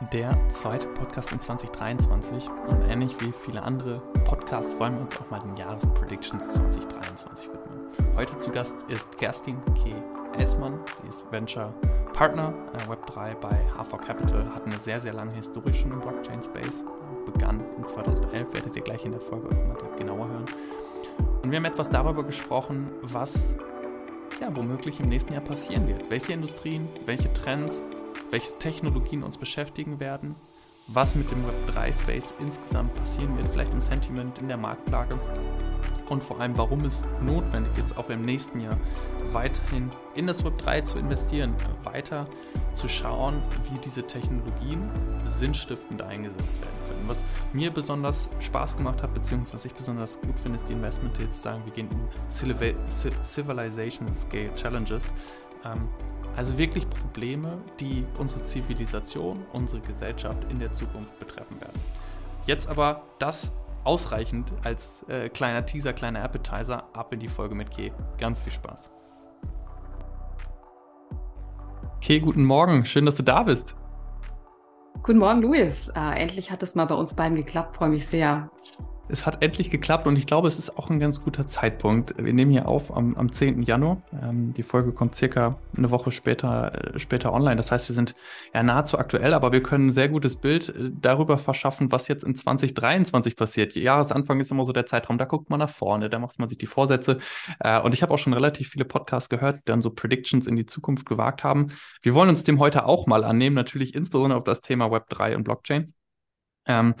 der zweite Podcast in 2023 und ähnlich wie viele andere Podcasts wollen wir uns auch mal den Jahrespredictions 2023 widmen. Heute zu Gast ist Kerstin K. Eismann, sie ist Venture Partner äh, Web3 bei H4 Capital, hat eine sehr, sehr lange Historie schon im Blockchain-Space, begann in 2011, werdet ihr gleich in der Folge mal genauer hören. Und wir haben etwas darüber gesprochen, was ja, womöglich im nächsten Jahr passieren wird. Welche Industrien, welche Trends welche Technologien uns beschäftigen werden, was mit dem Web3-Space insgesamt passieren wird, vielleicht im Sentiment, in der Marktlage und vor allem, warum es notwendig ist, auch im nächsten Jahr weiterhin in das Web3 zu investieren, weiter zu schauen, wie diese Technologien sinnstiftend eingesetzt werden können. Was mir besonders Spaß gemacht hat, beziehungsweise was ich besonders gut finde, ist die Investment zu sagen, wir gehen in Civilization Scale Challenges. Ähm, also wirklich Probleme, die unsere Zivilisation, unsere Gesellschaft in der Zukunft betreffen werden. Jetzt aber das ausreichend als äh, kleiner Teaser, kleiner Appetizer ab in die Folge mit K. Ganz viel Spaß. K, guten Morgen. Schön, dass du da bist. Guten Morgen, Luis. Äh, endlich hat es mal bei uns beiden geklappt. Freue mich sehr es hat endlich geklappt und ich glaube, es ist auch ein ganz guter Zeitpunkt. Wir nehmen hier auf am, am 10. Januar. Ähm, die Folge kommt circa eine Woche später, äh, später online. Das heißt, wir sind ja nahezu aktuell, aber wir können ein sehr gutes Bild äh, darüber verschaffen, was jetzt in 2023 passiert. Jahresanfang ist immer so der Zeitraum, da guckt man nach vorne, da macht man sich die Vorsätze. Äh, und ich habe auch schon relativ viele Podcasts gehört, die dann so Predictions in die Zukunft gewagt haben. Wir wollen uns dem heute auch mal annehmen, natürlich insbesondere auf das Thema Web 3 und Blockchain. Ähm,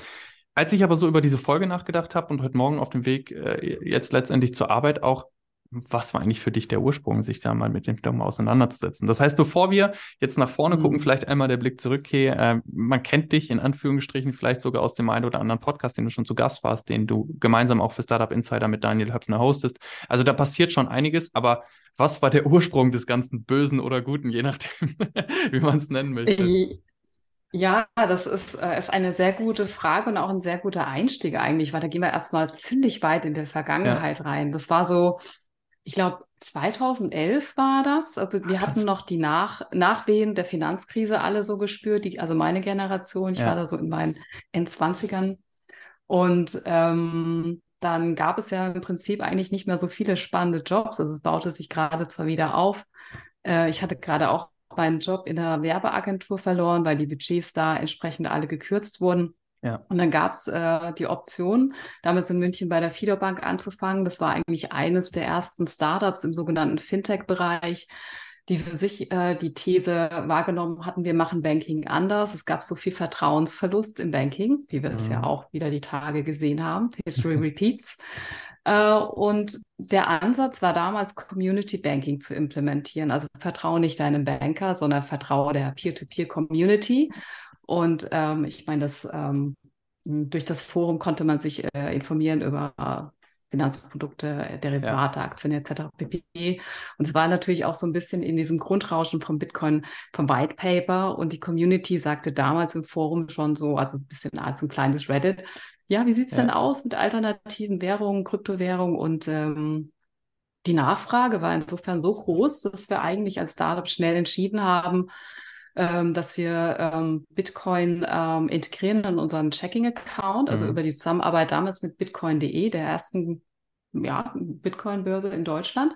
als ich aber so über diese Folge nachgedacht habe und heute Morgen auf dem Weg äh, jetzt letztendlich zur Arbeit auch, was war eigentlich für dich der Ursprung, sich da mal mit dem Thema auseinanderzusetzen? Das heißt, bevor wir jetzt nach vorne mhm. gucken, vielleicht einmal der Blick zurück, okay, äh, man kennt dich in Anführungsstrichen vielleicht sogar aus dem einen oder anderen Podcast, den du schon zu Gast warst, den du gemeinsam auch für Startup Insider mit Daniel Höpfner hostest. Also da passiert schon einiges, aber was war der Ursprung des ganzen Bösen oder Guten, je nachdem, wie man es nennen möchte? Ja, das ist, äh, ist eine sehr gute Frage und auch ein sehr guter Einstieg eigentlich, weil da gehen wir erstmal ziemlich weit in der Vergangenheit ja. rein. Das war so, ich glaube, 2011 war das. Also wir hatten noch die Nach Nachwehen der Finanzkrise alle so gespürt, die, also meine Generation, ich ja. war da so in meinen Endzwanzigern. Und ähm, dann gab es ja im Prinzip eigentlich nicht mehr so viele spannende Jobs. Also es baute sich gerade zwar wieder auf. Äh, ich hatte gerade auch meinen Job in der Werbeagentur verloren, weil die Budgets da entsprechend alle gekürzt wurden. Ja. Und dann gab es äh, die Option, damals in München bei der Fiederbank anzufangen. Das war eigentlich eines der ersten Startups im sogenannten Fintech-Bereich, die für sich äh, die These wahrgenommen hatten, wir machen Banking anders. Es gab so viel Vertrauensverlust im Banking, wie wir es ja mhm. auch wieder die Tage gesehen haben. History repeats. Äh, und der Ansatz war damals, Community Banking zu implementieren. Also vertraue nicht deinem Banker, sondern vertraue der Peer-to-Peer-Community. Und ähm, ich meine, das ähm, durch das Forum konnte man sich äh, informieren über äh, Finanzprodukte, Derivate, ja. Aktien etc. pp. Und es war natürlich auch so ein bisschen in diesem Grundrauschen vom Bitcoin, vom White Paper und die Community sagte damals im Forum schon so, also ein bisschen als ein kleines Reddit, ja, wie sieht es ja. denn aus mit alternativen Währungen, Kryptowährungen und ähm, die Nachfrage war insofern so groß, dass wir eigentlich als Startup schnell entschieden haben, ähm, dass wir ähm, Bitcoin ähm, integrieren in unseren Checking-Account, also mhm. über die Zusammenarbeit damals mit Bitcoin.de, der ersten ja, Bitcoin-Börse in Deutschland.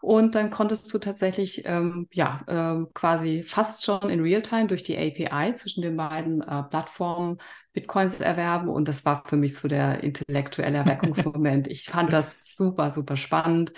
Und dann konntest du tatsächlich ähm, ja äh, quasi fast schon in Realtime durch die API zwischen den beiden äh, Plattformen Bitcoins erwerben. Und das war für mich so der intellektuelle Erweckungsmoment. ich fand das super, super spannend.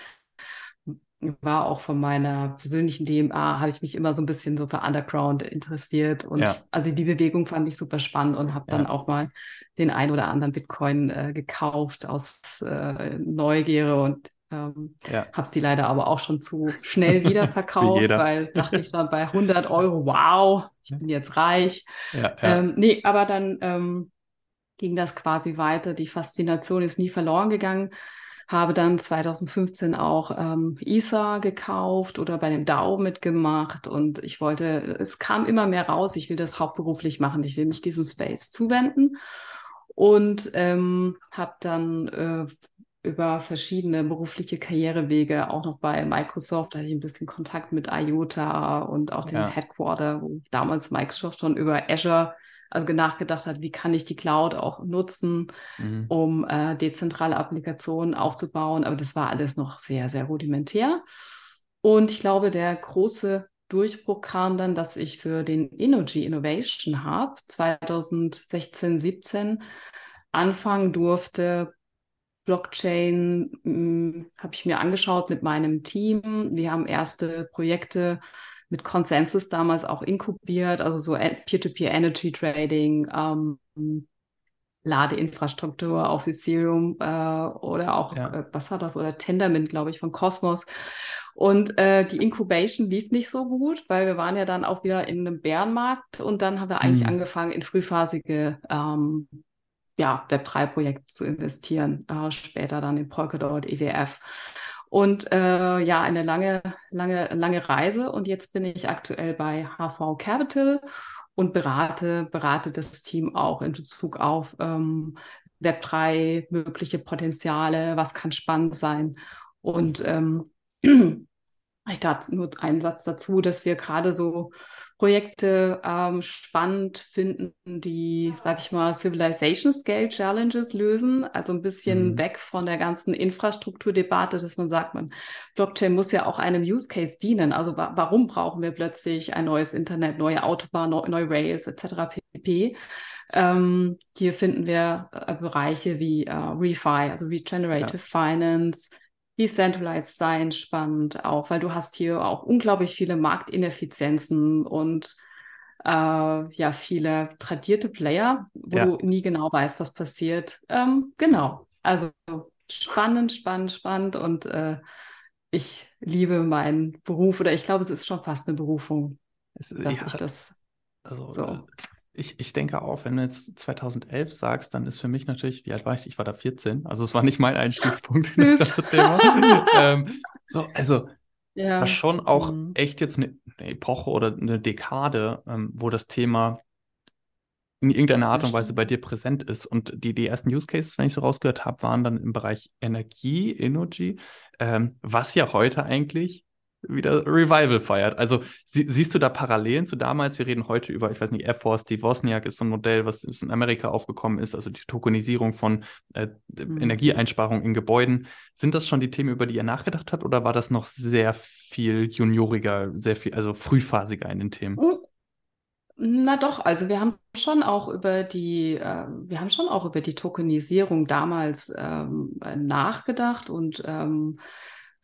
War auch von meiner persönlichen DMA, habe ich mich immer so ein bisschen so für Underground interessiert. Und ja. also die Bewegung fand ich super spannend und habe dann ja. auch mal den ein oder anderen Bitcoin äh, gekauft aus äh, Neugier und ähm, ja. Habe sie leider aber auch schon zu schnell wieder verkauft, weil dachte ich dann bei 100 Euro, wow, ich bin jetzt reich. Ja. Ähm, nee, aber dann ähm, ging das quasi weiter. Die Faszination ist nie verloren gegangen. Habe dann 2015 auch ähm, ISA gekauft oder bei dem DAO mitgemacht und ich wollte, es kam immer mehr raus, ich will das hauptberuflich machen, ich will mich diesem Space zuwenden und ähm, habe dann äh, über verschiedene berufliche Karrierewege, auch noch bei Microsoft, da hatte ich ein bisschen Kontakt mit IOTA und auch dem ja. Headquarter, wo damals Microsoft schon über Azure also nachgedacht hat, wie kann ich die Cloud auch nutzen, mhm. um äh, dezentrale Applikationen aufzubauen. Aber das war alles noch sehr, sehr rudimentär. Und ich glaube, der große Durchbruch kam dann, dass ich für den Energy Innovation Hub 2016, 17 anfangen durfte, Blockchain hm, habe ich mir angeschaut mit meinem Team. Wir haben erste Projekte mit Consensus damals auch inkubiert, also so Peer-to-Peer Energy Trading, ähm, Ladeinfrastruktur auf Ethereum äh, oder auch, ja. äh, was war das, oder Tendermint, glaube ich, von Cosmos. Und äh, die Incubation lief nicht so gut, weil wir waren ja dann auch wieder in einem Bärenmarkt und dann haben wir eigentlich mhm. angefangen, in frühphasige ähm, ja, Web3-Projekte zu investieren, äh, später dann in Polkadot, EWF. Und äh, ja, eine lange, lange, lange Reise. Und jetzt bin ich aktuell bei HV Capital und berate, berate das Team auch in Bezug auf ähm, Web3, mögliche Potenziale, was kann spannend sein. Und ähm, ich dachte nur einen Satz dazu, dass wir gerade so Projekte ähm, spannend finden, die, sag ich mal, Civilization Scale Challenges lösen. Also ein bisschen mhm. weg von der ganzen Infrastrukturdebatte, dass man sagt, man, Blockchain muss ja auch einem Use Case dienen. Also wa warum brauchen wir plötzlich ein neues Internet, neue Autobahn, neue, neue Rails etc. pp. Ähm, hier finden wir äh, Bereiche wie äh, ReFi, also Regenerative ja. Finance, Decentralized sein spannend auch, weil du hast hier auch unglaublich viele Marktineffizienzen und äh, ja, viele tradierte Player, wo ja. du nie genau weißt, was passiert. Ähm, genau. Also spannend, spannend, spannend und äh, ich liebe meinen Beruf oder ich glaube, es ist schon fast eine Berufung, es, dass ja, ich das also, so. Ich, ich denke auch, wenn du jetzt 2011 sagst, dann ist für mich natürlich, wie alt war ich? Ich war da 14, also es war nicht mein Einstiegspunkt in das ganze Thema. ähm, so, also ja. war schon auch mhm. echt jetzt eine, eine, Epoche oder eine Dekade, ähm, wo das Thema in irgendeiner Art und Weise bei dir präsent ist. Und die, die ersten Use Cases, wenn ich so rausgehört habe, waren dann im Bereich Energie, Energy, ähm, was ja heute eigentlich wieder Revival feiert. Also sie, siehst du da Parallelen zu damals? Wir reden heute über, ich weiß nicht, Air Force, die Wozniak ist so ein Modell, was in Amerika aufgekommen ist, also die Tokenisierung von äh, mhm. Energieeinsparung in Gebäuden. Sind das schon die Themen, über die ihr nachgedacht habt, oder war das noch sehr viel junioriger, sehr viel, also frühphasiger in den Themen? Hm. Na doch, also wir haben schon auch über die, äh, wir haben schon auch über die Tokenisierung damals ähm, nachgedacht und ähm,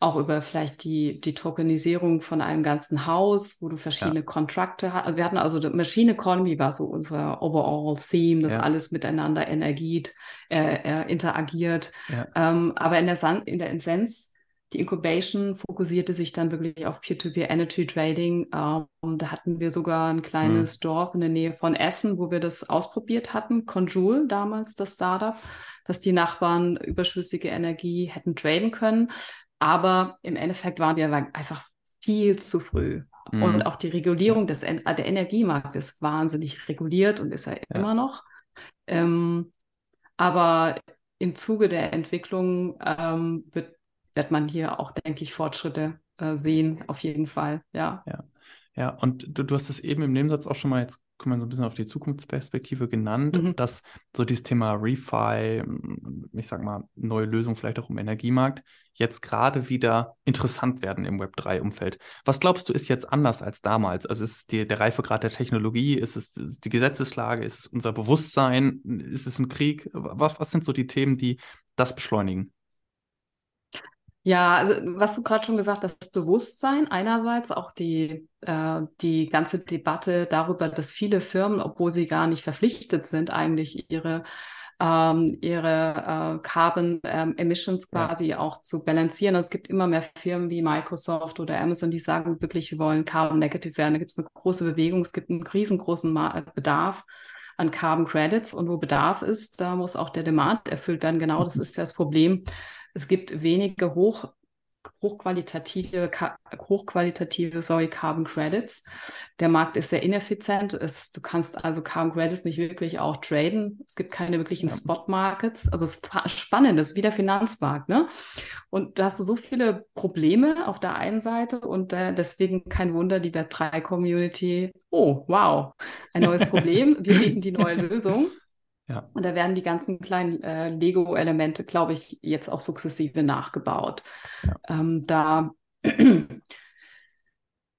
auch über vielleicht die, die Tokenisierung von einem ganzen Haus, wo du verschiedene ja. Kontrakte hast. Also wir hatten also Machine Economy war so unser overall Theme, dass ja. alles miteinander Energie äh, äh, interagiert. Ja. Ähm, aber in der, San in der Essenz, die Incubation fokussierte sich dann wirklich auf Peer-to-Peer -Peer Energy Trading. Ähm, da hatten wir sogar ein kleines mhm. Dorf in der Nähe von Essen, wo wir das ausprobiert hatten. Conjoule damals, das Startup dass die Nachbarn überschüssige Energie hätten traden können. Aber im Endeffekt waren wir einfach viel zu früh. Mhm. Und auch die Regulierung des, der Energiemarkt ist wahnsinnig reguliert und ist er ja, ja. immer noch. Ähm, aber im Zuge der Entwicklung ähm, wird, wird man hier auch, denke ich, Fortschritte äh, sehen, auf jeden Fall. Ja. Ja, ja und du, du hast es eben im Nebensatz auch schon mal jetzt kommen wir so ein bisschen auf die Zukunftsperspektive genannt, mhm. dass so dieses Thema Refi, ich sag mal, neue Lösungen vielleicht auch im Energiemarkt, jetzt gerade wieder interessant werden im Web3-Umfeld. Was glaubst du, ist jetzt anders als damals? Also ist es die, der Reifegrad der Technologie, ist es, ist es die Gesetzeslage, ist es unser Bewusstsein, ist es ein Krieg? Was, was sind so die Themen, die das beschleunigen? Ja, also was du gerade schon gesagt hast, das Bewusstsein einerseits, auch die, äh, die ganze Debatte darüber, dass viele Firmen, obwohl sie gar nicht verpflichtet sind, eigentlich ihre ähm, ihre äh, Carbon ähm, Emissions quasi ja. auch zu balancieren. Und es gibt immer mehr Firmen wie Microsoft oder Amazon, die sagen wirklich, wir wollen Carbon Negative werden. Da gibt es eine große Bewegung, es gibt einen riesengroßen Ma Bedarf an Carbon Credits und wo Bedarf ist, da muss auch der Demand erfüllt werden. Genau das ist ja das Problem es gibt wenige hoch hochqualitative, hochqualitative sorry, Carbon Credits. Der Markt ist sehr ineffizient. Es, du kannst also Carbon Credits nicht wirklich auch traden. Es gibt keine wirklichen ja. Spot Markets. Also es ist spannend, es ist wie der Finanzmarkt. Ne? Und da hast du so viele Probleme auf der einen Seite und äh, deswegen kein Wunder, die Web3 Community, oh, wow, ein neues Problem. Wir bieten die neue Lösung. Ja. Und da werden die ganzen kleinen äh, Lego-Elemente, glaube ich, jetzt auch sukzessive nachgebaut. Ja. Ähm, da,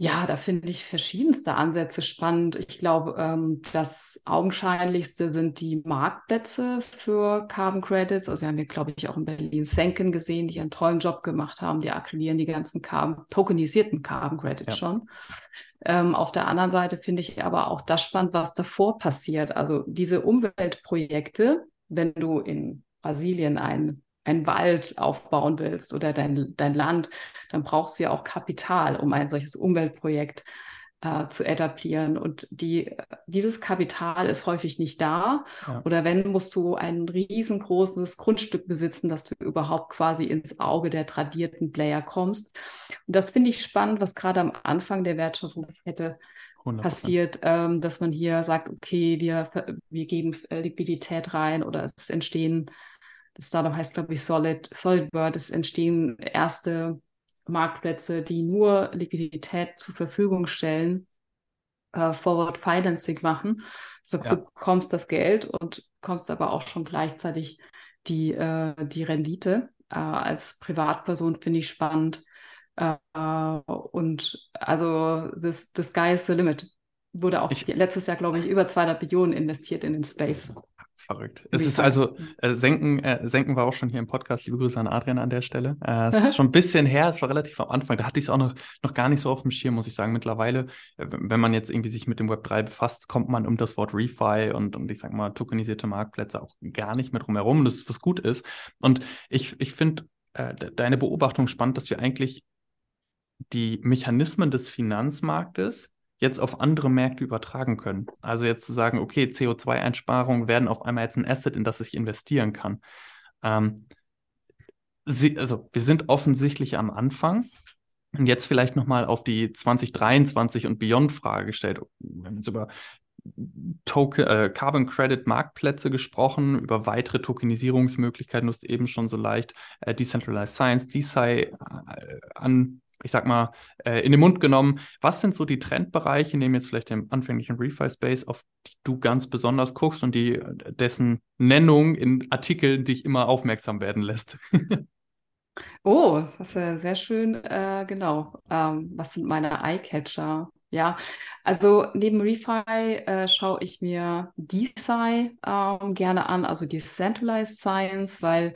ja, da finde ich verschiedenste Ansätze spannend. Ich glaube, ähm, das augenscheinlichste sind die Marktplätze für Carbon Credits. Also wir haben hier, glaube ich, auch in Berlin Senken gesehen, die einen tollen Job gemacht haben. Die akquirieren die ganzen Carbon, tokenisierten Carbon Credits ja. schon. Ähm, auf der anderen Seite finde ich aber auch das spannend, was davor passiert. Also diese Umweltprojekte, wenn du in Brasilien ein einen Wald aufbauen willst oder dein, dein Land, dann brauchst du ja auch Kapital, um ein solches Umweltprojekt äh, zu etablieren. Und die, dieses Kapital ist häufig nicht da. Ja. Oder wenn, musst du ein riesengroßes Grundstück besitzen, dass du überhaupt quasi ins Auge der tradierten Player kommst. Und das finde ich spannend, was gerade am Anfang der Wertschöpfungskette 100%. passiert, ähm, dass man hier sagt, okay, wir, wir geben Liquidität rein oder es entstehen, das Startup heißt, glaube ich, Solid, Solid Bird, es entstehen erste Marktplätze, die nur Liquidität zur Verfügung stellen, äh, Forward Financing machen. Sagst ja. du, bekommst das Geld und kommst aber auch schon gleichzeitig die, äh, die Rendite. Äh, als Privatperson finde ich spannend. Äh, und also das, the sky is the limit. Wurde auch ich, letztes Jahr, glaube ich, über 200 Millionen investiert in den Space. Verrückt. Es ist also, äh, Senken, äh, Senken war auch schon hier im Podcast. Liebe Grüße an Adrian an der Stelle. Äh, es ist schon ein bisschen her, es war relativ am Anfang. Da hatte ich es auch noch, noch gar nicht so auf dem Schirm, muss ich sagen. Mittlerweile, äh, wenn man jetzt irgendwie sich mit dem Web 3 befasst, kommt man um das Wort Refi und, und ich sag mal, tokenisierte Marktplätze auch gar nicht mehr drum herum, das, was gut ist. Und ich, ich finde äh, deine Beobachtung spannend, dass wir eigentlich die Mechanismen des Finanzmarktes jetzt auf andere Märkte übertragen können. Also jetzt zu sagen, okay, CO2-Einsparungen werden auf einmal jetzt ein Asset, in das ich investieren kann. Ähm, sie, also wir sind offensichtlich am Anfang. Und jetzt vielleicht nochmal auf die 2023 und Beyond-Frage gestellt. Wir haben jetzt über Token, äh, Carbon Credit Marktplätze gesprochen, über weitere Tokenisierungsmöglichkeiten, du hast eben schon so leicht äh, Decentralized Science, DeSci äh, an, ich sag mal, äh, in den Mund genommen. Was sind so die Trendbereiche, nehmen jetzt vielleicht den anfänglichen Refi-Space, auf die du ganz besonders guckst und die dessen Nennung in Artikeln dich immer aufmerksam werden lässt? oh, das ist ja sehr schön, äh, genau. Ähm, was sind meine Eyecatcher? Ja, also neben Refi äh, schaue ich mir DeSci ähm, gerne an, also Decentralized Science, weil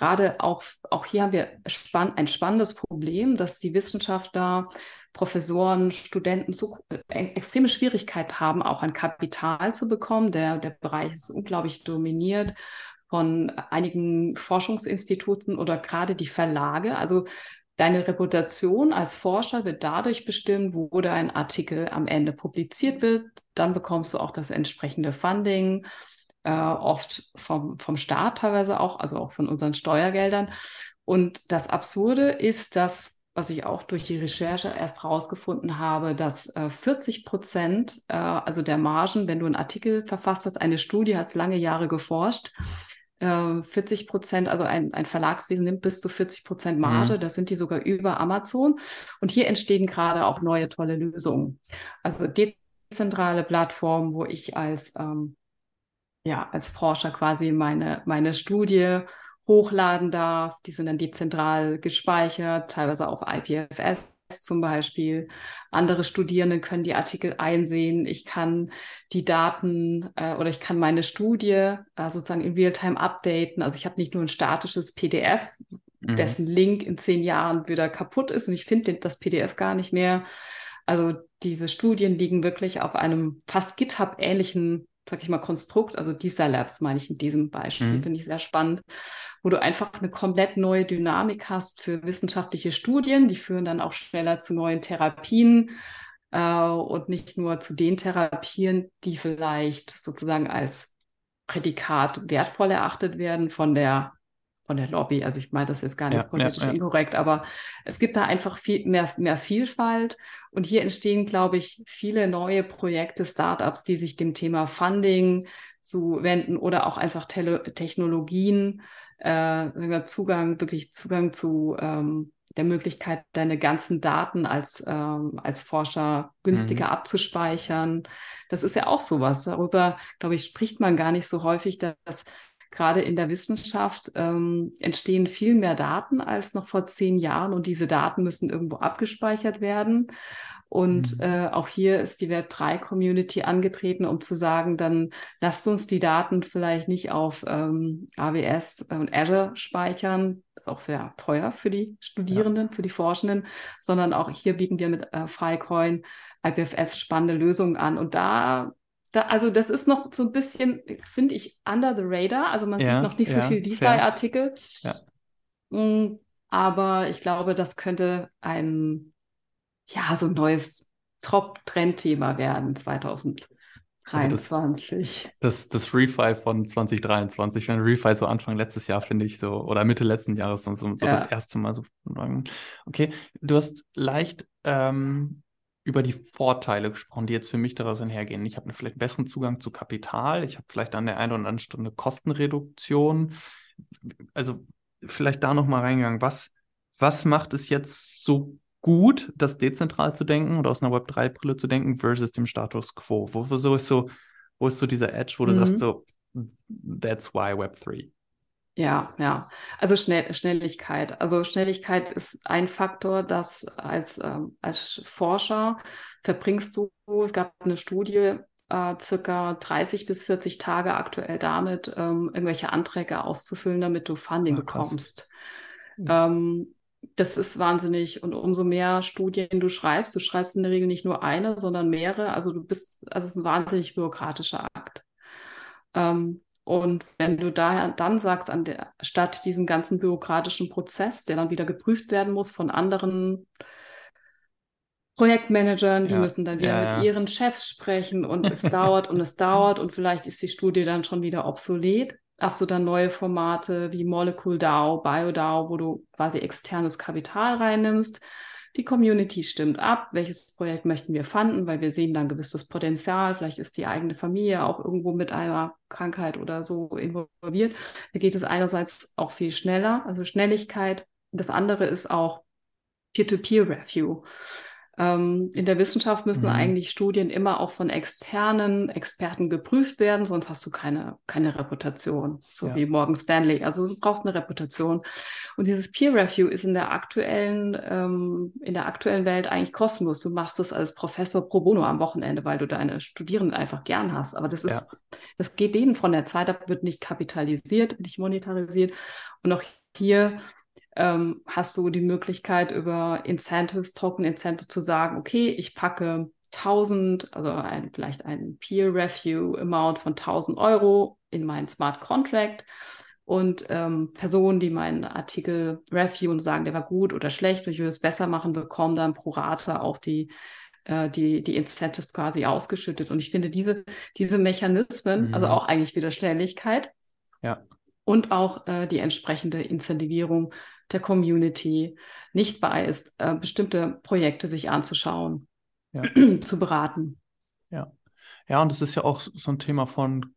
gerade auch, auch hier haben wir spann ein spannendes Problem, dass die Wissenschaftler, Professoren, Studenten so äh, extreme Schwierigkeit haben, auch an Kapital zu bekommen. Der, der Bereich ist unglaublich dominiert von einigen Forschungsinstituten oder gerade die Verlage. Also Deine Reputation als Forscher wird dadurch bestimmt, wo dein Artikel am Ende publiziert wird. Dann bekommst du auch das entsprechende Funding äh, oft vom, vom Staat teilweise auch, also auch von unseren Steuergeldern. Und das Absurde ist, dass, was ich auch durch die Recherche erst herausgefunden habe, dass äh, 40 Prozent, äh, also der Margen, wenn du einen Artikel verfasst hast, eine Studie hast, lange Jahre geforscht, 40 äh, Prozent, also ein, ein Verlagswesen nimmt bis zu 40 Prozent Marge, mhm. das sind die sogar über Amazon. Und hier entstehen gerade auch neue tolle Lösungen. Also dezentrale Plattformen, wo ich als ähm, ja, als Forscher quasi meine, meine Studie hochladen darf. Die sind dann dezentral gespeichert, teilweise auf IPFS zum Beispiel. Andere Studierende können die Artikel einsehen. Ich kann die Daten äh, oder ich kann meine Studie äh, sozusagen in Realtime updaten. Also ich habe nicht nur ein statisches PDF, mhm. dessen Link in zehn Jahren wieder kaputt ist und ich finde das PDF gar nicht mehr. Also diese Studien liegen wirklich auf einem fast GitHub-ähnlichen sag ich mal, Konstrukt, also dieser Labs meine ich in diesem Beispiel, mhm. finde ich sehr spannend, wo du einfach eine komplett neue Dynamik hast für wissenschaftliche Studien, die führen dann auch schneller zu neuen Therapien äh, und nicht nur zu den Therapien, die vielleicht sozusagen als Prädikat wertvoll erachtet werden von der von der Lobby. Also ich meine das jetzt gar nicht ja, politisch ja, inkorrekt, aber es gibt da einfach viel mehr, mehr Vielfalt. Und hier entstehen, glaube ich, viele neue Projekte, Startups, die sich dem Thema Funding zuwenden oder auch einfach Tele Technologien, äh, Zugang, wirklich Zugang zu ähm, der Möglichkeit, deine ganzen Daten als, ähm, als Forscher günstiger mhm. abzuspeichern. Das ist ja auch sowas. Darüber, glaube ich, spricht man gar nicht so häufig, dass gerade in der Wissenschaft ähm, entstehen viel mehr Daten als noch vor zehn Jahren und diese Daten müssen irgendwo abgespeichert werden. Und mhm. äh, auch hier ist die Web3-Community angetreten, um zu sagen, dann lasst uns die Daten vielleicht nicht auf ähm, AWS und Azure speichern, das ist auch sehr teuer für die Studierenden, ja. für die Forschenden, sondern auch hier bieten wir mit äh, Filecoin, IPFS spannende Lösungen an. Und da da, also das ist noch so ein bisschen, finde ich, under the radar. Also man ja, sieht noch nicht ja, so viel DeFi-Artikel. Ja. Mm, aber ich glaube, das könnte ein, ja, so ein neues Top-Trend-Thema werden 2023. Das, das, das Refi von 2023, wenn Refi so Anfang letztes Jahr, finde ich so, oder Mitte letzten Jahres, so, so das erste Mal so. Okay, du hast leicht ähm, über die Vorteile gesprochen, die jetzt für mich daraus einhergehen. Ich habe vielleicht einen besseren Zugang zu Kapital, ich habe vielleicht an der einen oder anderen Stunde Kostenreduktion. Also vielleicht da nochmal reingegangen, was, was macht es jetzt so gut, das dezentral zu denken oder aus einer Web3-Brille zu denken versus dem Status quo? Wo, wo, so ist so, wo ist so dieser Edge, wo du mhm. sagst so, that's why Web3? Ja, ja. Also Schnell Schnelligkeit. Also Schnelligkeit ist ein Faktor, das als, ähm, als Forscher verbringst du, es gab eine Studie, äh, circa 30 bis 40 Tage aktuell damit, ähm, irgendwelche Anträge auszufüllen, damit du Funding Ach, bekommst. Ähm, das ist wahnsinnig. Und umso mehr Studien du schreibst, du schreibst in der Regel nicht nur eine, sondern mehrere. Also du bist, also es ist ein wahnsinnig bürokratischer Akt. Ähm, und wenn du daher dann sagst, an der statt diesen ganzen bürokratischen Prozess, der dann wieder geprüft werden muss von anderen Projektmanagern, die ja, müssen dann wieder ja, mit ihren Chefs sprechen und es dauert und es dauert und vielleicht ist die Studie dann schon wieder obsolet. Hast du dann neue Formate wie Molecule DAO, BioDAO, wo du quasi externes Kapital reinnimmst die Community stimmt ab, welches Projekt möchten wir fanden, weil wir sehen dann gewisses Potenzial. Vielleicht ist die eigene Familie auch irgendwo mit einer Krankheit oder so involviert. Da geht es einerseits auch viel schneller, also Schnelligkeit. Das andere ist auch Peer-to-Peer-Review. Ähm, in der Wissenschaft müssen mhm. eigentlich Studien immer auch von externen Experten geprüft werden, sonst hast du keine, keine Reputation, so ja. wie Morgan Stanley. Also du brauchst eine Reputation. Und dieses Peer Review ist in der aktuellen, ähm, in der aktuellen Welt eigentlich kostenlos. Du machst es als Professor pro bono am Wochenende, weil du deine Studierenden einfach gern hast. Aber das ist, ja. das geht denen von der Zeit ab, wird nicht kapitalisiert, nicht monetarisiert. Und auch hier ähm, hast du die Möglichkeit über Incentives, Token Incentives zu sagen, okay, ich packe 1000, also ein, vielleicht ein Peer Review Amount von 1000 Euro in meinen Smart Contract und ähm, Personen, die meinen Artikel reviewen und sagen, der war gut oder schlecht, ich will es besser machen, bekommen dann pro Rate auch die äh, die, die Incentives quasi ausgeschüttet. Und ich finde diese, diese Mechanismen, also mhm. also auch eigentlich wieder Schnelligkeit ja. und auch äh, die entsprechende Incentivierung der Community nicht bei ist, äh, bestimmte Projekte sich anzuschauen, ja. zu beraten. Ja. Ja, und es ist ja auch so ein Thema von,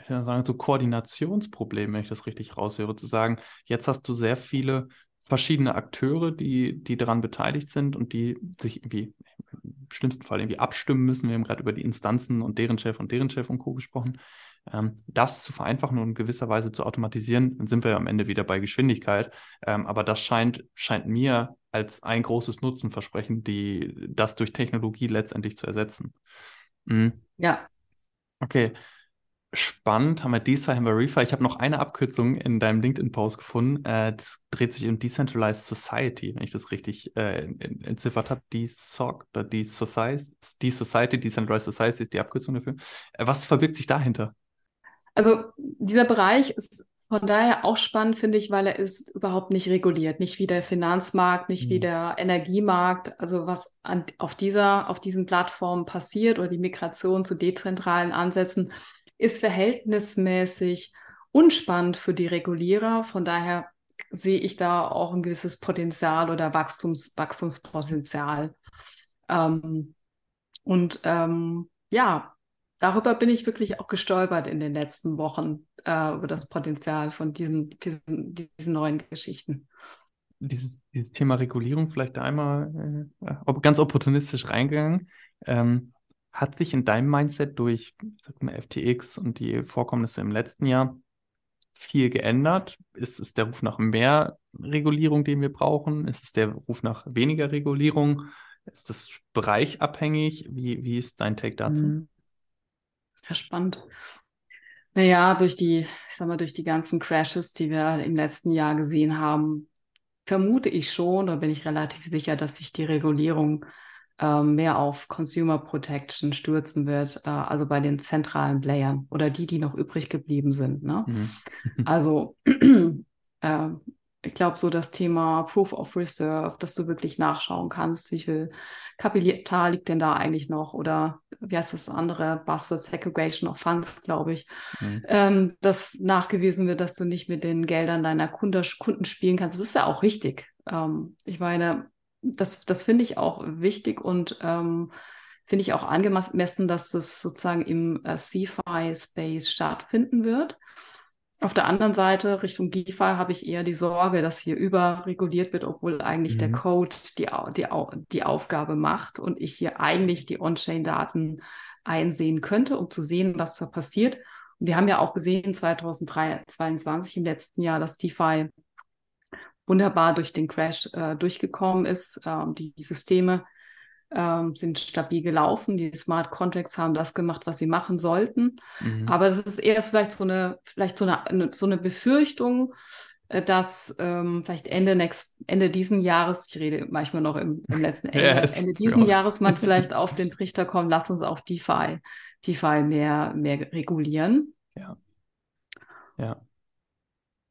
ich würde sagen, so Koordinationsproblemen, wenn ich das richtig raushöre, zu sagen, jetzt hast du sehr viele verschiedene Akteure, die, die daran beteiligt sind und die sich irgendwie im schlimmsten Fall irgendwie abstimmen müssen. Wir haben gerade über die Instanzen und deren Chef und deren Chef und Co. gesprochen das zu vereinfachen und in gewisser Weise zu automatisieren, dann sind wir ja am Ende wieder bei Geschwindigkeit. Ähm, aber das scheint, scheint mir als ein großes Nutzenversprechen, die, das durch Technologie letztendlich zu ersetzen. Mhm. Ja. Okay. Spannend, haben wir DeSci, haben wir Refi. Ich habe noch eine Abkürzung in deinem LinkedIn-Post gefunden. Äh, das dreht sich um Decentralized Society, wenn ich das richtig äh, entziffert habe. DSOC oder die Society, die Society, Decentralized Society ist die Abkürzung dafür. Äh, was verbirgt sich dahinter? Also dieser Bereich ist von daher auch spannend, finde ich, weil er ist überhaupt nicht reguliert. Nicht wie der Finanzmarkt, nicht mhm. wie der Energiemarkt. Also was an, auf dieser, auf diesen Plattformen passiert oder die Migration zu dezentralen Ansätzen ist verhältnismäßig unspannend für die Regulierer. Von daher sehe ich da auch ein gewisses Potenzial oder Wachstums, Wachstumspotenzial. Ähm, und ähm, ja, darüber bin ich wirklich auch gestolpert in den letzten Wochen, äh, über das Potenzial von diesen, diesen, diesen neuen Geschichten. Dieses, dieses Thema Regulierung vielleicht einmal äh, ganz opportunistisch reingegangen. Ähm, hat sich in deinem Mindset durch sag mal, FTX und die Vorkommnisse im letzten Jahr viel geändert? Ist es der Ruf nach mehr Regulierung, den wir brauchen? Ist es der Ruf nach weniger Regulierung? Ist das bereichabhängig? Wie, wie ist dein Take dazu? Mhm. Ja, spannend. Naja, durch die, ich sag mal, durch die ganzen Crashes, die wir im letzten Jahr gesehen haben, vermute ich schon, da bin ich relativ sicher, dass sich die Regulierung äh, mehr auf Consumer Protection stürzen wird, äh, also bei den zentralen Playern oder die, die noch übrig geblieben sind. Ne? Mhm. also äh, ich glaube, so das Thema Proof of Reserve, dass du wirklich nachschauen kannst, wie viel Kapital liegt denn da eigentlich noch oder wie heißt das andere Buzzword Segregation of Funds, glaube ich, mhm. ähm, dass nachgewiesen wird, dass du nicht mit den Geldern deiner Kunde, Kunden spielen kannst. Das ist ja auch richtig. Ähm, ich meine, das, das finde ich auch wichtig und ähm, finde ich auch angemessen, dass das sozusagen im äh, CFI-Space stattfinden wird. Auf der anderen Seite, Richtung DeFi, habe ich eher die Sorge, dass hier überreguliert wird, obwohl eigentlich mhm. der Code die, die, die Aufgabe macht und ich hier eigentlich die On-Chain-Daten einsehen könnte, um zu sehen, was da passiert. Und wir haben ja auch gesehen, 2022 im letzten Jahr, dass DeFi wunderbar durch den Crash äh, durchgekommen ist. Ähm, die, die Systeme ähm, sind stabil gelaufen. Die Smart Contracts haben das gemacht, was sie machen sollten. Mhm. Aber das ist eher vielleicht so eine, vielleicht so eine, so eine Befürchtung, äh, dass ähm, vielleicht Ende next, Ende diesen Jahres, ich rede manchmal noch im, im letzten Ende, ja, Ende diesen ja. Jahres man vielleicht auf den Trichter kommt, lass uns auf DeFi, DeFi mehr, mehr regulieren. Ja. Ja.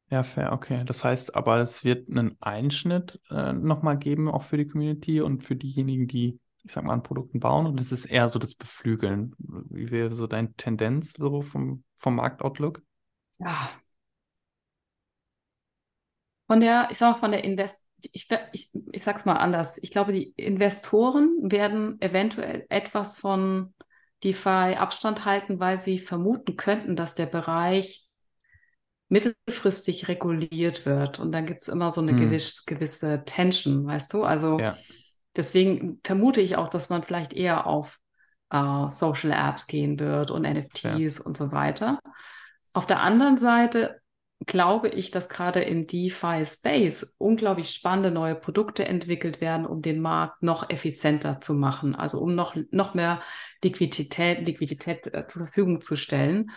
Ja, fair, okay. Das heißt aber, es wird einen Einschnitt äh, nochmal geben, auch für die Community und für diejenigen, die ich sag mal, an Produkten bauen und es ist eher so das Beflügeln. Wie wäre so deine Tendenz so vom, vom Marktoutlook? Ja. Von der, ich sag mal, von der Invest, ich, ich, ich sag's mal anders. Ich glaube, die Investoren werden eventuell etwas von DeFi Abstand halten, weil sie vermuten könnten, dass der Bereich mittelfristig reguliert wird. Und dann gibt es immer so eine hm. gewisse, gewisse Tension, weißt du? Also ja. Deswegen vermute ich auch, dass man vielleicht eher auf äh, Social Apps gehen wird und NFTs ja. und so weiter. Auf der anderen Seite glaube ich, dass gerade im DeFi-Space unglaublich spannende neue Produkte entwickelt werden, um den Markt noch effizienter zu machen, also um noch, noch mehr Liquidität, Liquidität äh, zur Verfügung zu stellen,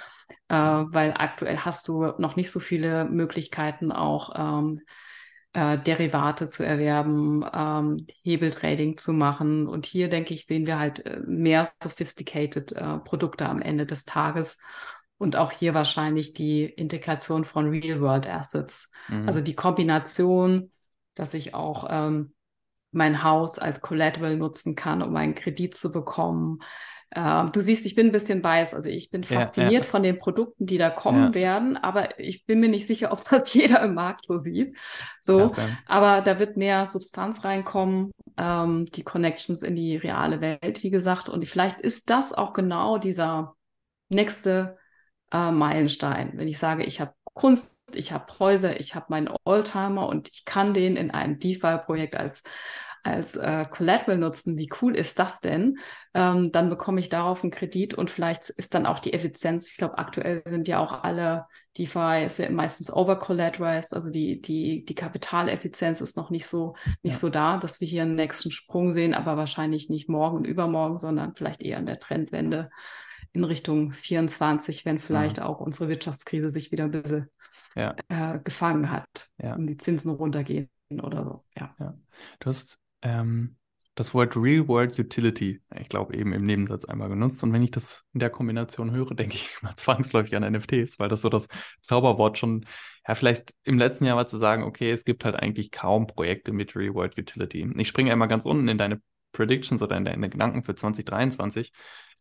äh, weil aktuell hast du noch nicht so viele Möglichkeiten, auch ähm, äh, Derivate zu erwerben, ähm, Hebeltrading zu machen. Und hier, denke ich, sehen wir halt äh, mehr sophisticated äh, Produkte am Ende des Tages. Und auch hier wahrscheinlich die Integration von Real-World-Assets. Mhm. Also die Kombination, dass ich auch ähm, mein Haus als Collateral nutzen kann, um einen Kredit zu bekommen, ähm, du siehst, ich bin ein bisschen biased. Also ich bin fasziniert ja. von den Produkten, die da kommen ja. werden, aber ich bin mir nicht sicher, ob das jeder im Markt so sieht. So, okay. aber da wird mehr Substanz reinkommen, ähm, die Connections in die reale Welt, wie gesagt. Und vielleicht ist das auch genau dieser nächste äh, Meilenstein, wenn ich sage, ich habe Kunst, ich habe Häuser, ich habe meinen Oldtimer und ich kann den in einem DeFi-Projekt als als äh, Collateral nutzen, wie cool ist das denn? Ähm, dann bekomme ich darauf einen Kredit und vielleicht ist dann auch die Effizienz, ich glaube, aktuell sind ja auch alle DeFi ja meistens overcollateralized, also die, die, die Kapitaleffizienz ist noch nicht so, nicht ja. so da, dass wir hier einen nächsten Sprung sehen, aber wahrscheinlich nicht morgen und übermorgen, sondern vielleicht eher an der Trendwende in Richtung 24, wenn vielleicht ja. auch unsere Wirtschaftskrise sich wieder ein bisschen ja. äh, gefangen hat und die Zinsen runtergehen oder so. Ja. Du hast ähm, das Wort Real World Utility, ich glaube, eben im Nebensatz einmal genutzt. Und wenn ich das in der Kombination höre, denke ich mal zwangsläufig an NFTs, weil das so das Zauberwort schon, ja, vielleicht im letzten Jahr war zu sagen, okay, es gibt halt eigentlich kaum Projekte mit Real World Utility. Ich springe einmal ganz unten in deine Predictions oder in deine Gedanken für 2023.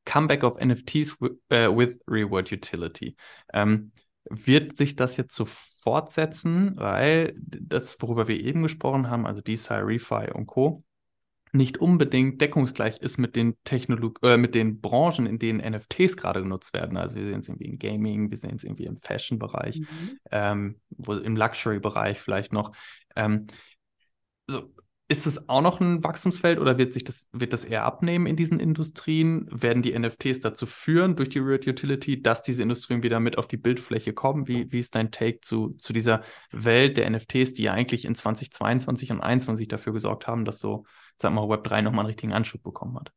Comeback of NFTs with, uh, with Real World Utility. Ähm, wird sich das jetzt so fortsetzen, weil das, worüber wir eben gesprochen haben, also DeSci, Refi und Co., nicht unbedingt deckungsgleich ist mit den Technolog äh, mit den Branchen, in denen NFTs gerade genutzt werden. Also wir sehen es irgendwie im Gaming, wir sehen es irgendwie im Fashion-Bereich, mhm. ähm, im Luxury-Bereich vielleicht noch. Ähm, so, ist es auch noch ein Wachstumsfeld oder wird sich das, wird das eher abnehmen in diesen Industrien? Werden die NFTs dazu führen, durch die Real Utility, dass diese Industrien wieder mit auf die Bildfläche kommen? Wie, wie ist dein Take zu, zu dieser Welt der NFTs, die ja eigentlich in 2022 und 2021 dafür gesorgt haben, dass so, sag mal, Web3 nochmal einen richtigen Anschub bekommen hat?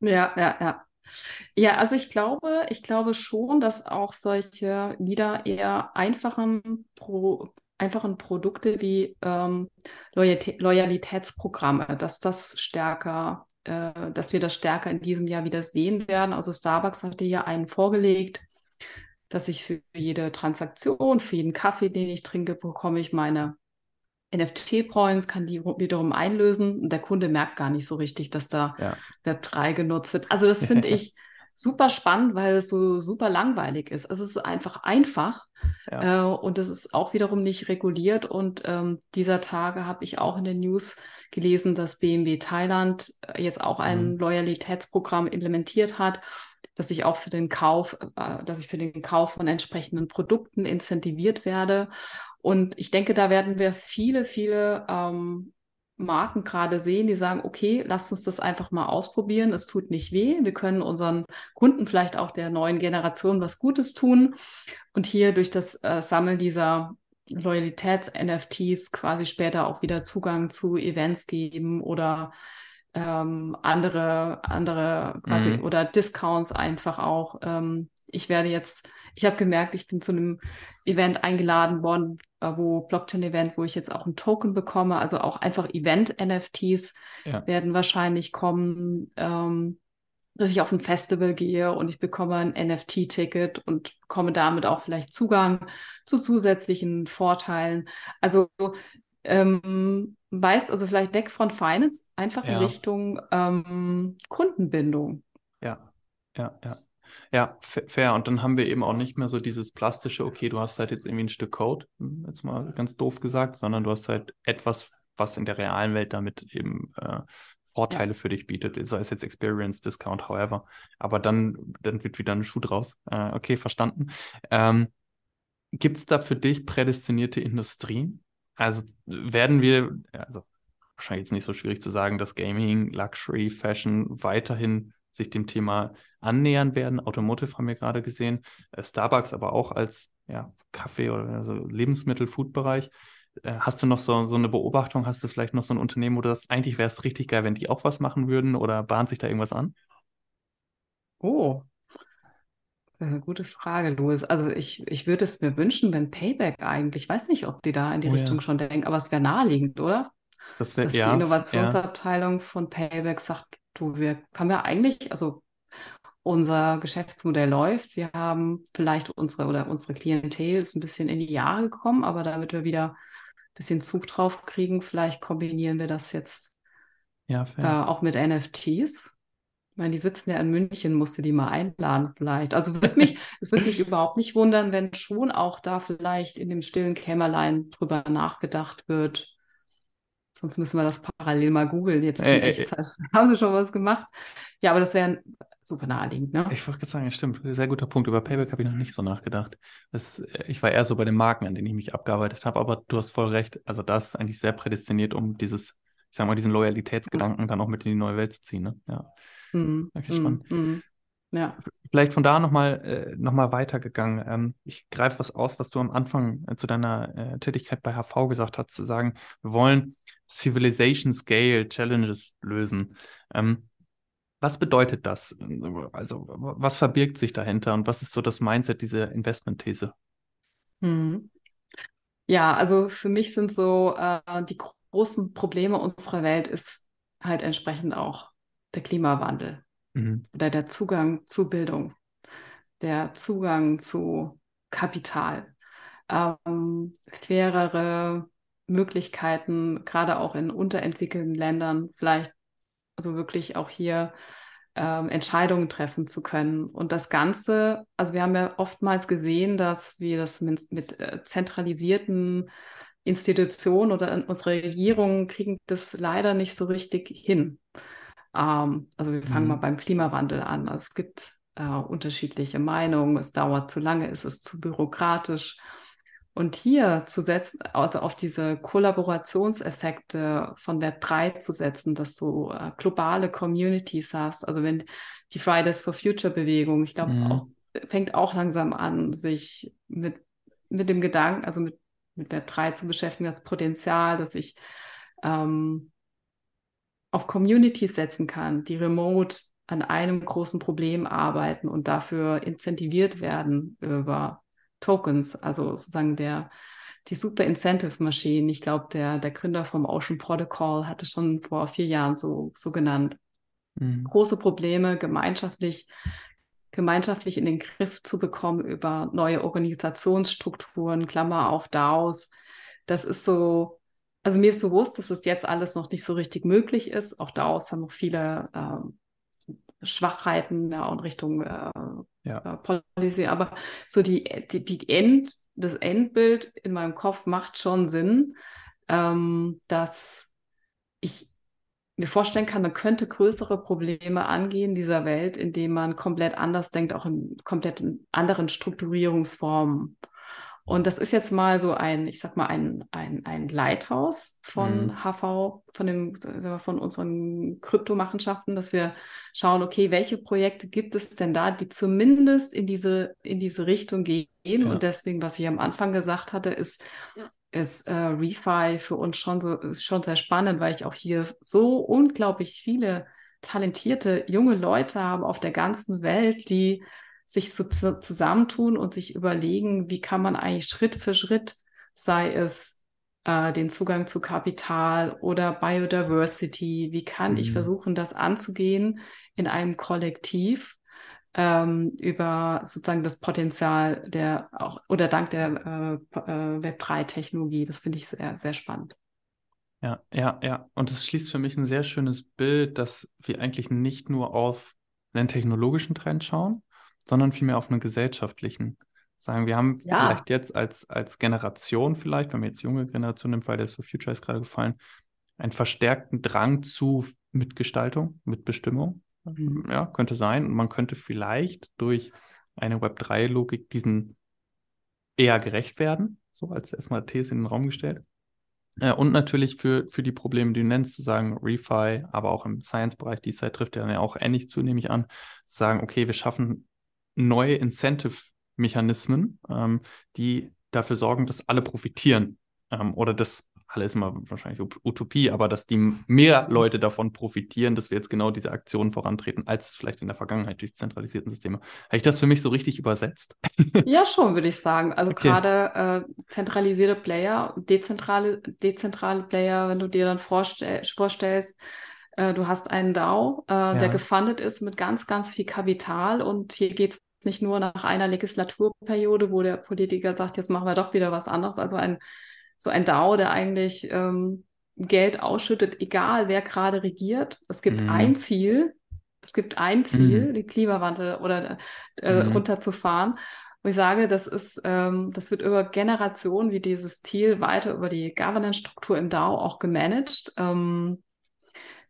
Ja, ja, ja. Ja, also ich glaube, ich glaube schon, dass auch solche wieder eher einfachen Pro einfachen Produkte wie ähm, Loyalitätsprogramme, dass das stärker, äh, dass wir das stärker in diesem Jahr wieder sehen werden. Also Starbucks hatte hier einen vorgelegt, dass ich für jede Transaktion, für jeden Kaffee, den ich trinke, bekomme ich meine NFT-Points, kann die wiederum einlösen. Und der Kunde merkt gar nicht so richtig, dass da ja. Web3 genutzt wird. Also das finde ich super spannend, weil es so super langweilig ist. Es ist einfach einfach ja. äh, und es ist auch wiederum nicht reguliert. Und ähm, dieser Tage habe ich auch in den News gelesen, dass BMW Thailand äh, jetzt auch ein mhm. Loyalitätsprogramm implementiert hat, dass ich auch für den Kauf, äh, dass ich für den Kauf von entsprechenden Produkten incentiviert werde. Und ich denke, da werden wir viele, viele ähm, Marken gerade sehen, die sagen, okay, lasst uns das einfach mal ausprobieren. Es tut nicht weh. Wir können unseren Kunden vielleicht auch der neuen Generation was Gutes tun. Und hier durch das äh, Sammeln dieser Loyalitäts-NFTs quasi später auch wieder Zugang zu Events geben oder ähm, andere, andere quasi mhm. oder Discounts einfach auch. Ähm, ich werde jetzt ich habe gemerkt, ich bin zu einem Event eingeladen worden, wo Blockchain-Event, wo ich jetzt auch ein Token bekomme. Also auch einfach Event-NFTs ja. werden wahrscheinlich kommen, ähm, dass ich auf ein Festival gehe und ich bekomme ein NFT-Ticket und bekomme damit auch vielleicht Zugang zu zusätzlichen Vorteilen. Also ähm, weißt also vielleicht weg von Finance, einfach ja. in Richtung ähm, Kundenbindung. Ja, ja, ja. Ja, fair. Und dann haben wir eben auch nicht mehr so dieses plastische, okay, du hast halt jetzt irgendwie ein Stück Code, hm, jetzt mal ganz doof gesagt, sondern du hast halt etwas, was in der realen Welt damit eben äh, Vorteile ja. für dich bietet, sei es jetzt Experience, Discount, however. Aber dann, dann wird wieder ein Schuh draus. Äh, okay, verstanden. Ähm, Gibt es da für dich prädestinierte Industrien? Also werden wir, also wahrscheinlich jetzt nicht so schwierig zu sagen, dass Gaming, Luxury, Fashion weiterhin sich dem Thema annähern werden. Automotive haben wir gerade gesehen, äh, Starbucks aber auch als ja, Kaffee- oder also Lebensmittel-, Food-Bereich. Äh, hast du noch so, so eine Beobachtung? Hast du vielleicht noch so ein Unternehmen, wo du das eigentlich wäre es richtig geil, wenn die auch was machen würden oder bahnt sich da irgendwas an? Oh, das ist eine gute Frage, Louis. Also ich, ich würde es mir wünschen, wenn Payback eigentlich, ich weiß nicht, ob die da in die oh, Richtung ja. schon denken, aber es wäre naheliegend, oder? Das wär, Dass ja, die Innovationsabteilung ja. von Payback sagt, du, wir haben ja eigentlich, also unser Geschäftsmodell läuft. Wir haben vielleicht unsere oder unsere Klientel ist ein bisschen in die Jahre gekommen, aber damit wir wieder ein bisschen Zug drauf kriegen, vielleicht kombinieren wir das jetzt ja, äh, auch mit NFTs. Ich meine, die sitzen ja in München, musste die mal einladen vielleicht. Also wird mich, es würde mich überhaupt nicht wundern, wenn schon auch da vielleicht in dem stillen Kämmerlein drüber nachgedacht wird, Sonst müssen wir das parallel mal googeln. Jetzt in äh, Echtzeit. Haben Sie schon was gemacht? Ja, aber das wäre super naheliegend, ne? Ich wollte gerade sagen, stimmt. Sehr guter Punkt. Über Payback habe ich noch nicht so nachgedacht. Das, äh, ich war eher so bei den Marken, an denen ich mich abgearbeitet habe, aber du hast voll recht. Also das ist eigentlich sehr prädestiniert, um dieses, ich sag mal, diesen Loyalitätsgedanken das dann auch mit in die neue Welt zu ziehen. Ne? Ja. Mhm. Okay, spannend. Mhm. Ja. Vielleicht von da nochmal äh, noch weitergegangen. Ähm, ich greife was aus, was du am Anfang äh, zu deiner äh, Tätigkeit bei HV gesagt hast, zu sagen, wir wollen Civilization Scale Challenges lösen. Ähm, was bedeutet das? Also, was verbirgt sich dahinter und was ist so das Mindset dieser Investment-These? Hm. Ja, also für mich sind so äh, die großen Probleme unserer Welt ist halt entsprechend auch der Klimawandel mhm. oder der Zugang zu Bildung, der Zugang zu Kapital, ähm, fairere Möglichkeiten, gerade auch in unterentwickelten Ländern, vielleicht also wirklich auch hier ähm, Entscheidungen treffen zu können. Und das Ganze, also wir haben ja oftmals gesehen, dass wir das mit, mit äh, zentralisierten Institutionen oder unsere Regierungen kriegen das leider nicht so richtig hin. Ähm, also wir fangen mhm. mal beim Klimawandel an. Also es gibt äh, unterschiedliche Meinungen, es dauert zu lange, es ist zu bürokratisch. Und hier zu setzen, also auf diese Kollaborationseffekte von Web 3 zu setzen, dass du äh, globale Communities hast. Also wenn die Fridays for Future Bewegung, ich glaube, mhm. auch, fängt auch langsam an, sich mit, mit dem Gedanken, also mit, mit Web 3 zu beschäftigen, das Potenzial, dass ich ähm, auf Communities setzen kann, die remote an einem großen Problem arbeiten und dafür incentiviert werden über Tokens, also sozusagen der, die Super Incentive Machine. Ich glaube, der, der Gründer vom Ocean Protocol hatte schon vor vier Jahren so, so genannt. Mhm. Große Probleme gemeinschaftlich, gemeinschaftlich in den Griff zu bekommen über neue Organisationsstrukturen, Klammer auf DAOs. Das ist so, also mir ist bewusst, dass es jetzt alles noch nicht so richtig möglich ist. Auch DAOs haben noch viele ähm, Schwachheiten ja, und Richtung äh, ja. äh, Policy. Aber so die, die, die End, das Endbild in meinem Kopf macht schon Sinn, ähm, dass ich mir vorstellen kann, man könnte größere Probleme angehen dieser Welt, indem man komplett anders denkt, auch in komplett anderen Strukturierungsformen. Und das ist jetzt mal so ein, ich sag mal, ein, ein, ein Leithaus von mhm. HV, von dem, von unseren Kryptomachenschaften, dass wir schauen, okay, welche Projekte gibt es denn da, die zumindest in diese, in diese Richtung gehen. Ja. Und deswegen, was ich am Anfang gesagt hatte, ist, ist äh, Refi für uns schon so, ist schon sehr spannend, weil ich auch hier so unglaublich viele talentierte junge Leute habe auf der ganzen Welt, die sich so zusammentun und sich überlegen, wie kann man eigentlich Schritt für Schritt, sei es äh, den Zugang zu Kapital oder Biodiversity, wie kann mhm. ich versuchen, das anzugehen in einem Kollektiv ähm, über sozusagen das Potenzial der auch oder dank der äh, äh Web3-Technologie. Das finde ich sehr, sehr spannend. Ja, ja, ja. Und es schließt für mich ein sehr schönes Bild, dass wir eigentlich nicht nur auf einen technologischen Trend schauen, sondern vielmehr auf einen gesellschaftlichen. Sagen, wir haben ja. vielleicht jetzt als, als Generation, vielleicht, wenn wir jetzt junge Generation im Fall des for Future ist gerade gefallen, einen verstärkten Drang zu Mitgestaltung, Mitbestimmung. Mhm. Ja, könnte sein. Und man könnte vielleicht durch eine Web3-Logik diesen eher gerecht werden, so als erstmal These in den Raum gestellt. Ja, und natürlich für, für die Probleme, die du nennst, zu sagen, Refi, aber auch im Science-Bereich, die Zeit trifft ja auch ähnlich zu, nehme ich an, zu sagen, okay, wir schaffen neue Incentive-Mechanismen, ähm, die dafür sorgen, dass alle profitieren. Ähm, oder dass alle ist immer wahrscheinlich Utopie, aber dass die mehr Leute davon profitieren, dass wir jetzt genau diese Aktionen vorantreten, als vielleicht in der Vergangenheit durch zentralisierten Systeme. Habe ich das für mich so richtig übersetzt? Ja, schon, würde ich sagen. Also okay. gerade äh, zentralisierte Player, dezentrale, dezentrale Player, wenn du dir dann vorstell vorstellst, äh, du hast einen DAO, äh, ja. der gefundet ist mit ganz, ganz viel Kapital und hier geht es nicht nur nach einer Legislaturperiode, wo der Politiker sagt, jetzt machen wir doch wieder was anderes. Also ein, so ein DAO, der eigentlich ähm, Geld ausschüttet, egal wer gerade regiert. Es gibt mhm. ein Ziel, es gibt ein Ziel, mhm. den Klimawandel oder äh, mhm. runterzufahren. Und ich sage, das ist, ähm, das wird über Generationen wie dieses Ziel weiter über die Governance-Struktur im DAO auch gemanagt. Ähm,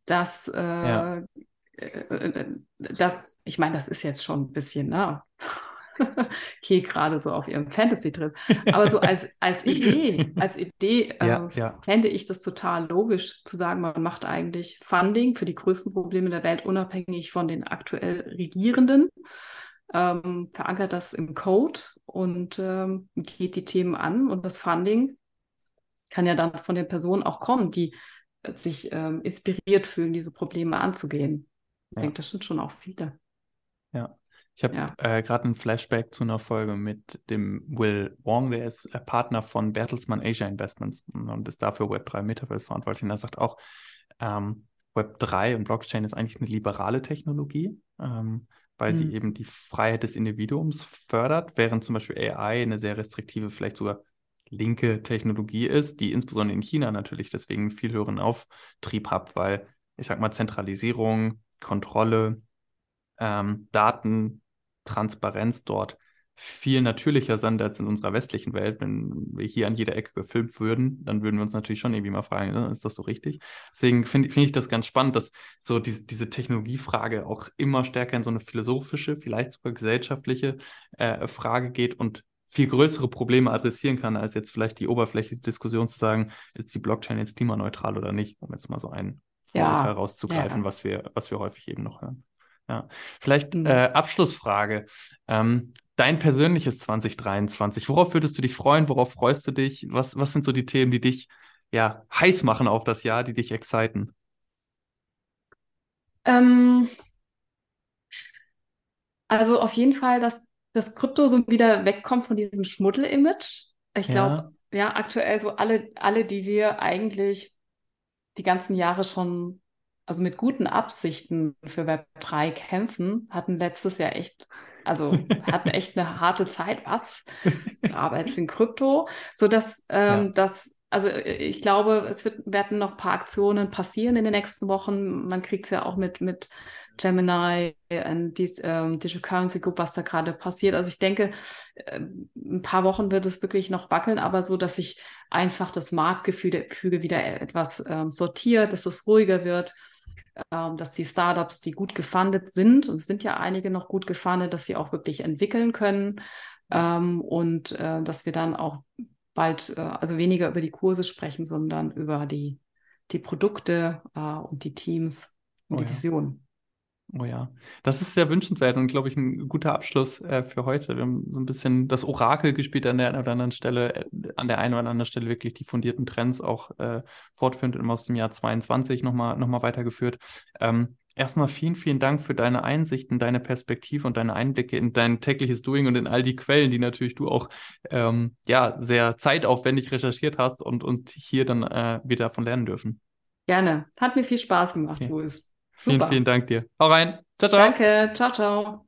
dass, äh, ja. Äh, äh, das, ich meine, das ist jetzt schon ein bisschen, ne? okay, gerade so auf ihrem Fantasy-Trip. Aber so als, als Idee, als Idee ja, äh, ja. fände ich das total logisch zu sagen, man macht eigentlich Funding für die größten Probleme der Welt unabhängig von den aktuell Regierenden, ähm, verankert das im Code und ähm, geht die Themen an und das Funding kann ja dann von den Personen auch kommen, die sich ähm, inspiriert fühlen, diese Probleme anzugehen. Ich ja. denke, das sind schon auch viele. Ja. Ich habe ja. äh, gerade ein Flashback zu einer Folge mit dem Will Wong, der ist äh, Partner von Bertelsmann Asia Investments und ist dafür Web3 Metaverse verantwortlich. Und er sagt auch, ähm, Web3 und Blockchain ist eigentlich eine liberale Technologie, ähm, weil mhm. sie eben die Freiheit des Individuums fördert, während zum Beispiel AI eine sehr restriktive, vielleicht sogar linke Technologie ist, die insbesondere in China natürlich deswegen viel höheren Auftrieb hat, weil ich sag mal Zentralisierung, Kontrolle, ähm, Datentransparenz dort viel natürlicher sind als in unserer westlichen Welt. Wenn wir hier an jeder Ecke gefilmt würden, dann würden wir uns natürlich schon irgendwie mal fragen, ne, ist das so richtig? Deswegen finde find ich das ganz spannend, dass so diese, diese Technologiefrage auch immer stärker in so eine philosophische, vielleicht sogar gesellschaftliche äh, Frage geht und viel größere Probleme adressieren kann, als jetzt vielleicht die oberflächliche Diskussion zu sagen, ist die Blockchain jetzt klimaneutral oder nicht, um jetzt mal so einen ja. herauszugreifen, ja. was wir, was wir häufig eben noch hören. Ja, vielleicht mhm. äh, Abschlussfrage. Ähm, dein persönliches 2023, worauf würdest du dich freuen? Worauf freust du dich? Was, was sind so die Themen, die dich ja heiß machen auf das Jahr, die dich exciten? Ähm, also auf jeden Fall, dass das Krypto so wieder wegkommt von diesem Schmuddel-Image. Ich glaube, ja. ja, aktuell so alle, alle, die wir eigentlich die ganzen Jahre schon also mit guten Absichten für Web 3 kämpfen, hatten letztes Jahr echt, also hatten echt eine harte Zeit, was? Aber jetzt in Krypto, so dass ähm, ja. das also ich glaube, es wird, werden noch ein paar Aktionen passieren in den nächsten Wochen. Man kriegt es ja auch mit, mit Gemini und die, ähm, Digital Currency Group, was da gerade passiert. Also ich denke, äh, ein paar Wochen wird es wirklich noch wackeln, aber so, dass sich einfach das Marktgefüge wieder etwas ähm, sortiert, dass es ruhiger wird ähm, dass die Startups, die gut gefundet sind, und es sind ja einige noch gut gefundet, dass sie auch wirklich entwickeln können ähm, und äh, dass wir dann auch bald, äh, also weniger über die Kurse sprechen, sondern über die, die Produkte äh, und die Teams und oh, die Vision. Oh ja, das ist sehr wünschenswert und glaube ich ein guter Abschluss äh, für heute. Wir haben so ein bisschen das Orakel gespielt an der einen oder anderen Stelle, äh, an der einen oder anderen Stelle wirklich die fundierten Trends auch äh, fortführend aus dem Jahr 22 nochmal noch mal weitergeführt. Ähm, erstmal vielen, vielen Dank für deine Einsichten, deine Perspektive und deine Einblicke in dein tägliches Doing und in all die Quellen, die natürlich du auch ähm, ja, sehr zeitaufwendig recherchiert hast und, und hier dann äh, wieder davon lernen dürfen. Gerne. Hat mir viel Spaß gemacht, okay. Louis. Super. Vielen, vielen Dank dir. Hau rein. Ciao, ciao. Danke. Ciao, ciao.